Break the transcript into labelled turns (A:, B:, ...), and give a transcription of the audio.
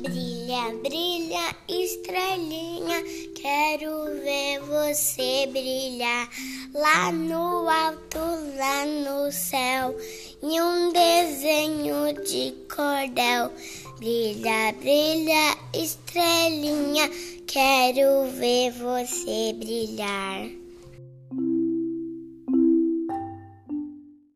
A: Brilha, brilha, estrelinha, quero ver você brilhar lá no alto, lá no céu, em um desenho de cordel. Brilha, brilha, estrelinha, quero ver você brilhar.